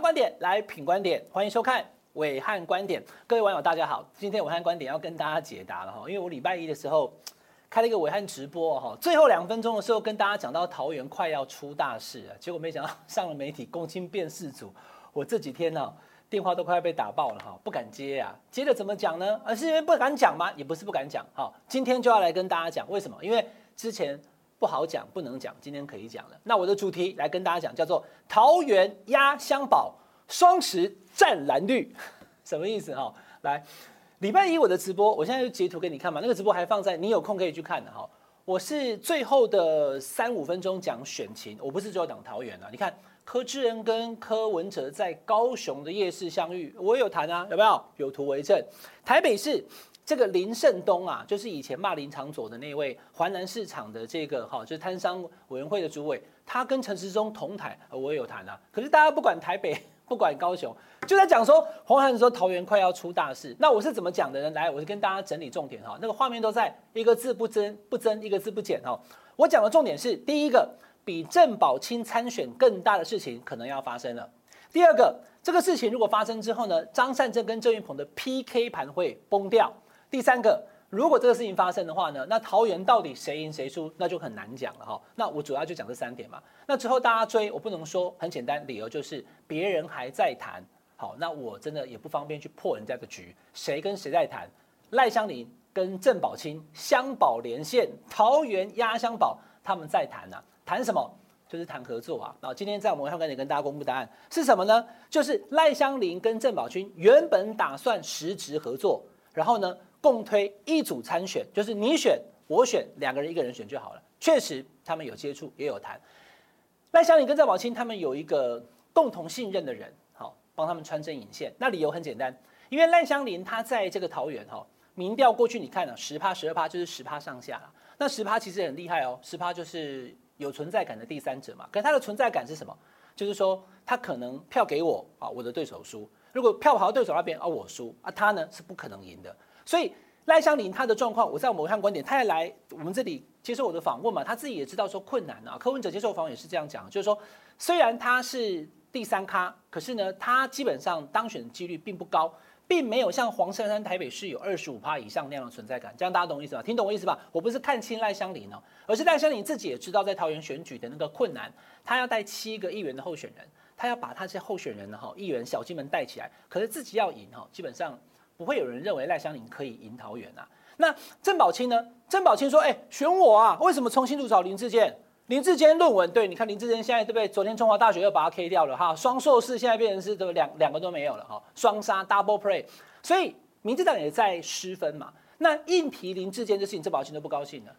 观点，来品观点，欢迎收看伟汉观点。各位网友大家好，今天伟汉观点要跟大家解答了哈，因为我礼拜一的时候开了一个伟汉直播哈，最后两分钟的时候跟大家讲到桃园快要出大事啊，结果没想到上了媒体公亲辨识组，我这几天呢电话都快要被打爆了哈，不敢接啊，接着怎么讲呢？而是因为不敢讲吗？也不是不敢讲哈，今天就要来跟大家讲为什么？因为之前。不好讲，不能讲，今天可以讲了。那我的主题来跟大家讲，叫做桃园压香宝，双十战蓝绿，什么意思哈？来，礼拜一我的直播，我现在就截图给你看嘛。那个直播还放在，你有空可以去看的哈。我是最后的三五分钟讲选情，我不是最后讲桃园啊。你看柯志恩跟柯文哲在高雄的夜市相遇，我有谈啊，有没有？有图为证。台北市。这个林胜东啊，就是以前骂林长佐的那位华南市场的这个哈，就是摊商委员会的主委，他跟陈时中同台，我也有谈啊。可是大家不管台北，不管高雄，就在讲说黄涵说桃园快要出大事。那我是怎么讲的呢？来，我就跟大家整理重点哈。那个画面都在，一个字不增不增，一个字不减哈。我讲的重点是，第一个，比郑宝清参选更大的事情可能要发生了。第二个，这个事情如果发生之后呢，张善政跟郑运鹏的 PK 盘会崩掉。第三个，如果这个事情发生的话呢，那桃园到底谁赢谁输，那就很难讲了哈。那我主要就讲这三点嘛。那之后大家追，我不能说很简单，理由就是别人还在谈。好，那我真的也不方便去破人家的局。谁跟谁在谈？赖香林跟郑宝清香宝连线，桃园压香宝，他们在谈啊，谈什么？就是谈合作啊。那今天在我们暐瀚跟大家公布答案是什么呢？就是赖香林跟郑宝清原本打算实质合作，然后呢，共推一组参选，就是你选我选，两个人一个人选就好了。确实，他们有接触，也有谈。赖香林跟郑宝清他们有一个共同信任的人，好帮他们穿针引线。那理由很简单，因为赖香林他在这个桃园哈，民调过去你看了十趴十二趴，就是十趴上下了。那十趴其实很厉害哦，十趴就是有存在感的第三者嘛。可是他的存在感是什么？就是说他可能票给我啊，我的对手输；如果票跑到对手那边啊，我输啊，他呢是不可能赢的。所以赖香林他的状况，我在我们暐瀚观点，他也来我们这里接受我的访问嘛，他自己也知道说困难啊。柯文哲接受访问也是这样讲，就是说虽然他是第三咖，可是呢，他基本上当选的几率并不高，并没有像黄珊珊台北市有二十五趴以上那样的存在感。这样大家懂我意思吧？听懂我意思吧？我不是看轻赖香林哦，而是赖香林自己也知道在桃园选举的那个困难，他要带七个议员的候选人，他要把他这些候选人的哈议员小金们带起来，可是自己要赢哈，基本上。不会有人认为赖香伶可以赢桃园啊？那郑宝清呢？郑宝清说：“哎，选我啊？为什么重新入找林志坚？林志坚论文，对，你看林志坚现在对不对？昨天中华大学又把他 K 掉了哈，双硕士现在变成是对两两个都没有了哈，双杀 double play，所以民进党也在失分嘛。那硬提林志坚的事情，郑宝清都不高兴了。”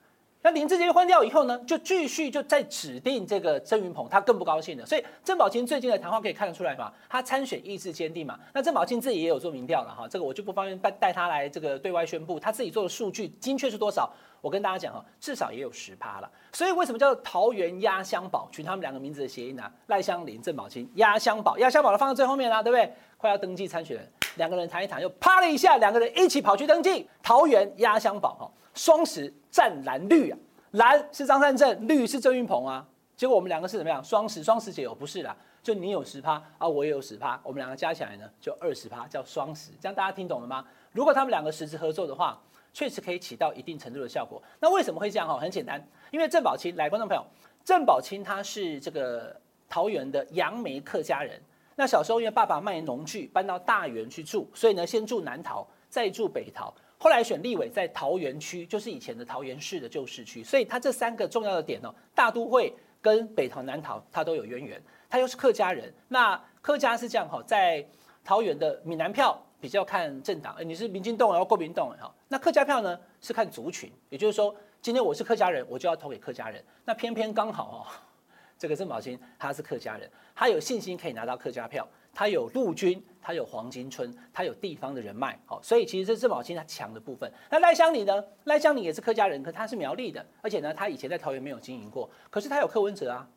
那林志杰换掉以后呢，就继续就在指定这个郑云鹏，他更不高兴了。所以郑宝清最近的谈话可以看得出来嘛，他参选意志坚定嘛。那郑宝清自己也有做民调了哈，这个我就不方便带带他来这个对外宣布，他自己做的数据精确是多少？我跟大家讲哈，至少也有十趴了。所以为什么叫做桃园压箱宝？取他们两个名字的谐音啊，赖香林、郑宝清压箱宝，压箱宝的放在最后面啦，对不对？快要登记参选，两个人谈一谈，又啪了一下，两个人一起跑去登记，桃园压箱宝哈。双十战蓝绿啊，蓝是张善政，绿是郑运鹏啊。结果我们两个是怎么样？双十双十节哦，不是啦，就你有十趴啊，我也有十趴，我们两个加起来呢就二十趴，叫双十。这样大家听懂了吗？如果他们两个实质合作的话，确实可以起到一定程度的效果。那为什么会这样？哈，很简单，因为郑宝清来，观众朋友，郑宝清他是这个桃园的杨梅客家人。那小时候因为爸爸卖农具，搬到大园去住，所以呢先住南桃，再住北桃。后来选立委在桃园区，就是以前的桃园市的旧市区，所以他这三个重要的点哦，大都会跟北桃、南桃他都有渊源。他又是客家人，那客家是这样哈，在桃园的闽南票比较看政党，哎，你是民进党然后国民党哈，那客家票呢是看族群，也就是说，今天我是客家人，我就要投给客家人。那偏偏刚好哦，这个郑宝清他是客家人，他有信心可以拿到客家票。他有陆军，他有黄金村，他有地方的人脉，好，所以其实这是郑宝金他强的部分。那赖香里呢？赖香里也是客家人，可他是苗栗的，而且呢，他以前在桃园没有经营过，可是他有柯文哲啊，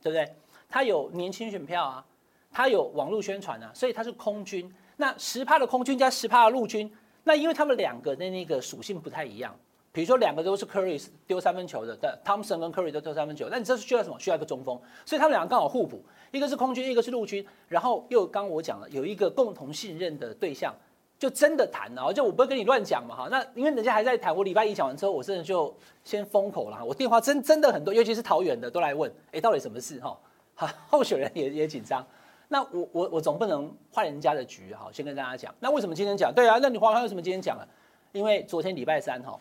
对不对？他有年轻选票啊，他有网络宣传啊，所以他是空军。那十趴的空军加十趴的陆军，那因为他们两个的那个属性不太一样，比如说两个都是 Curry 丢三分球的，但 Thompson 跟 Curry 都丢三分球，那你这是需要什么？需要一个中锋，所以他们两个刚好互补，一个是空军，一个是陆军，然后又刚我讲了有一个共同信任的对象，就真的谈了，就我不会跟你乱讲嘛哈。那因为人家还在谈，我礼拜一讲完之后，我真的就先封口了，我电话真真的很多，尤其是桃园的都来问，哎，到底什么事哈？好，候选人也也紧张。那我我我总不能坏人家的局哈，先跟大家讲。那为什么今天讲？对啊，那你黄黄为什么今天讲了？因为昨天礼拜三哈。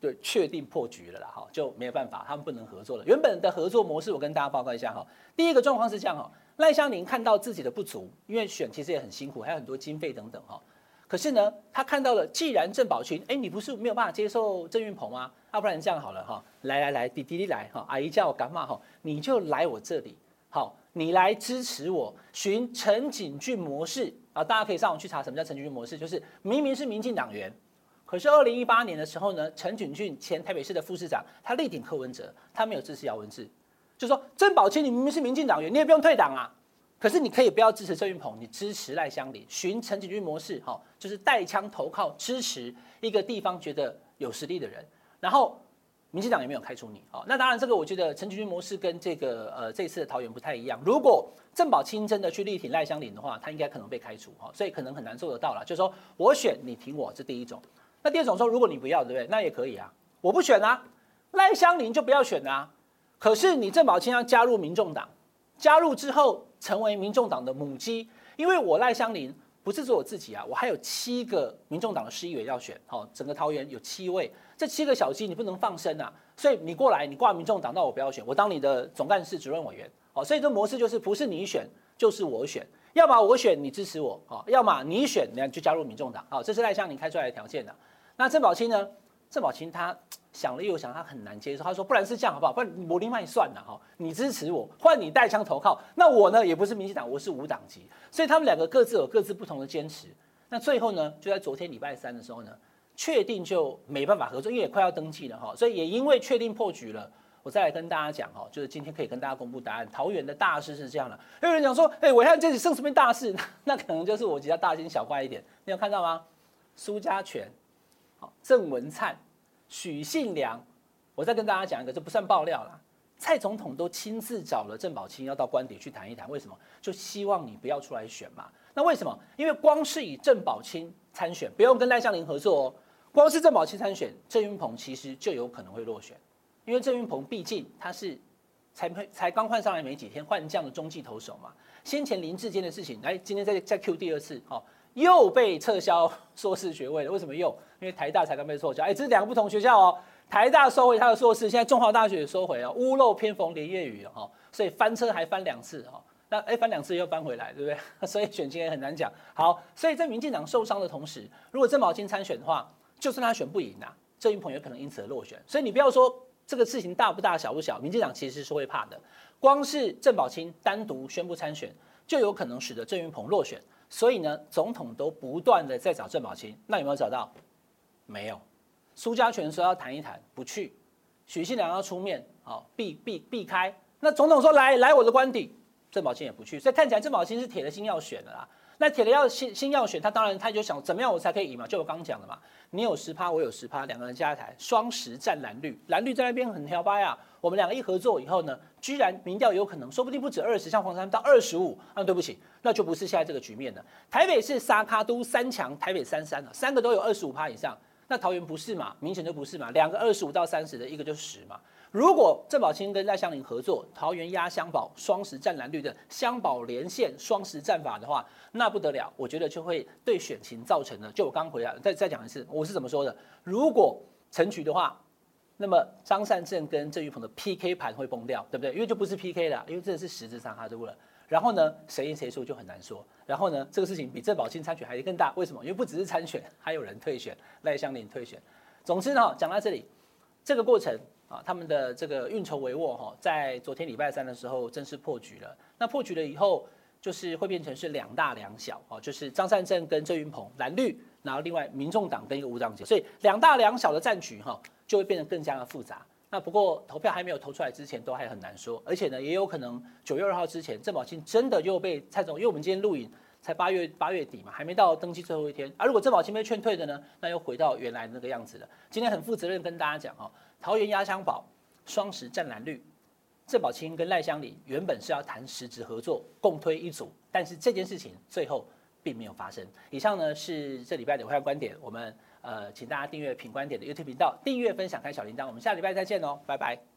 对，确定破局了啦，哈，就没有办法，他们不能合作了。原本的合作模式，我跟大家报告一下哈。第一个状况是这样哈，赖香伶看到自己的不足，因为选其实也很辛苦，还有很多经费等等哈。可是呢，他看到了，既然郑宝群，哎，你不是没有办法接受郑运鹏吗？要不然这样好了哈，来来来，滴滴滴来哈，阿姨叫我干嘛哈？你就来我这里，好，你来支持我，循陈景峻模式啊，大家可以上网去查什么叫陈景峻模式，就是明明是民进党员。可是二零一八年的时候呢，陈景峻前台北市的副市长，他力挺柯文哲，他没有支持姚文智，就说郑宝清，你明明是民进党员，你也不用退党啊。可是你可以不要支持郑运鹏，你支持赖香林，循陈景峻模式，哈，就是带枪投靠支持一个地方觉得有实力的人。然后民进党也没有开除你，啊，那当然这个我觉得陈景峻模式跟这个呃这次的桃园不太一样。如果郑宝清真的去力挺赖香林的话，他应该可能被开除，哈，所以可能很难做得到了。就是说我选你挺我，这第一种。那第二种说，如果你不要，对不对？那也可以啊，我不选啊，赖香林就不要选啊。可是你郑宝清要加入民众党，加入之后成为民众党的母鸡，因为我赖香林不是做我自己啊，我还有七个民众党的市议员要选，好，整个桃园有七位，这七个小鸡你不能放生啊，所以你过来，你挂民众党，那我不要选，我当你的总干事主任委员，好，所以这模式就是不是你选就是我选，要么我选你支持我，好，要么你选你就加入民众党，好，这是赖香林开出来的条件的。那郑宝清呢？郑宝清他想了又想，他很难接受。他说：“不然是这样好不好？不然我另外算了哈，你支持我，换你带枪投靠。那我呢，也不是民进党，我是无党籍。所以他们两个各自有各自不同的坚持。那最后呢，就在昨天礼拜三的时候呢，确定就没办法合作，因为也快要登记了哈。所以也因为确定破局了，我再来跟大家讲哈，就是今天可以跟大家公布答案。桃园的大事是这样的，有人讲说：哎，暐瀚这里剩什么大事？那可能就是我比较大惊小怪一点。你有看到吗？苏家全。”好，郑文灿、许信良，我再跟大家讲一个，这不算爆料啦。蔡总统都亲自找了郑宝清要到官邸去谈一谈，为什么？就希望你不要出来选嘛。那为什么？因为光是以郑宝清参选，不用跟赖香林合作哦。光是郑宝清参选，郑云鹏其实就有可能会落选，因为郑云鹏毕竟他是才才刚换上来没几天换将的中继投手嘛。先前林志坚的事情，来今天再再 Q 第二次，哦。又被撤销硕士学位了，为什么又？因为台大才刚被撤销，哎，这是两个不同学校哦。台大收回他的硕士，现在中华大学也收回哦。屋漏偏逢连夜雨哦，所以翻车还翻两次哈。那哎，翻两次又翻回来，对不对？所以选情也很难讲。好，所以在民进党受伤的同时，如果郑宝清参选的话，就算他选不赢呐，郑云鹏有可能因此而落选。所以你不要说这个事情大不大小不小，民进党其实是会怕的。光是郑宝清单独宣布参选，就有可能使得郑云鹏落选。所以呢，总统都不断的在找郑宝清，那有没有找到？没有。苏家全说要谈一谈，不去。许信良要出面，好避避避开。那总统说来来我的官邸，郑宝清也不去。所以看起来郑宝清是铁了心要选的啦。那铁了要心心要选，他当然他就想怎么样我才可以赢嘛？就我刚刚讲的嘛，你有十趴，我有十趴，两个人加起来双十战蓝绿，蓝绿在那边很挑掰啊。我们两个一合作以后呢，居然民调有可能，说不定不止二十，像黄山到二十五。那对不起，那就不是现在这个局面了。台北是沙卡都三强，台北三三了，三个都有二十五趴以上。那桃园不是嘛？明显就不是嘛。两个二十五到三十的，一个就十嘛。如果郑宝清跟赖香伶合作，桃园压乡保，双十战蓝绿的乡保连线双十战法的话，那不得了。我觉得就会对选情造成了。就我刚回来，再再讲一次，我是怎么说的？如果成局的话。那么张善政跟郑玉鹏的 PK 盘会崩掉，对不对？因为就不是 PK 了，因为这是实质上他输了。然后呢，谁赢谁输就很难说。然后呢，这个事情比郑宝清参选还更大，为什么？因为不只是参选，还有人退选，赖香伶退选。总之呢，讲到这里，这个过程啊，他们的这个运筹帷幄哈，在昨天礼拜三的时候正式破局了。那破局了以后，就是会变成是两大两小哦，就是张善政跟郑运鹏蓝绿，然后另外民众党跟一个无党籍，所以两大两小的战局哈。就会变得更加的复杂。那不过投票还没有投出来之前，都还很难说。而且呢，也有可能九月二号之前，郑宝清真的又被蔡总，因为我们今天录影，才八月八月底嘛，还没到登记最后一天啊。如果郑宝清被劝退的呢，那又回到原来那个样子了。今天很负责任跟大家讲哦，桃园压箱宝、双十湛蓝绿，郑宝清跟赖香伶原本是要谈实质合作，共推一组，但是这件事情最后并没有发生。以上呢是这礼拜的暐瀚观点，我们呃请大家订阅品观点的 YouTube 频道，订阅分享开小铃铛，我们下礼拜再见哦，拜拜。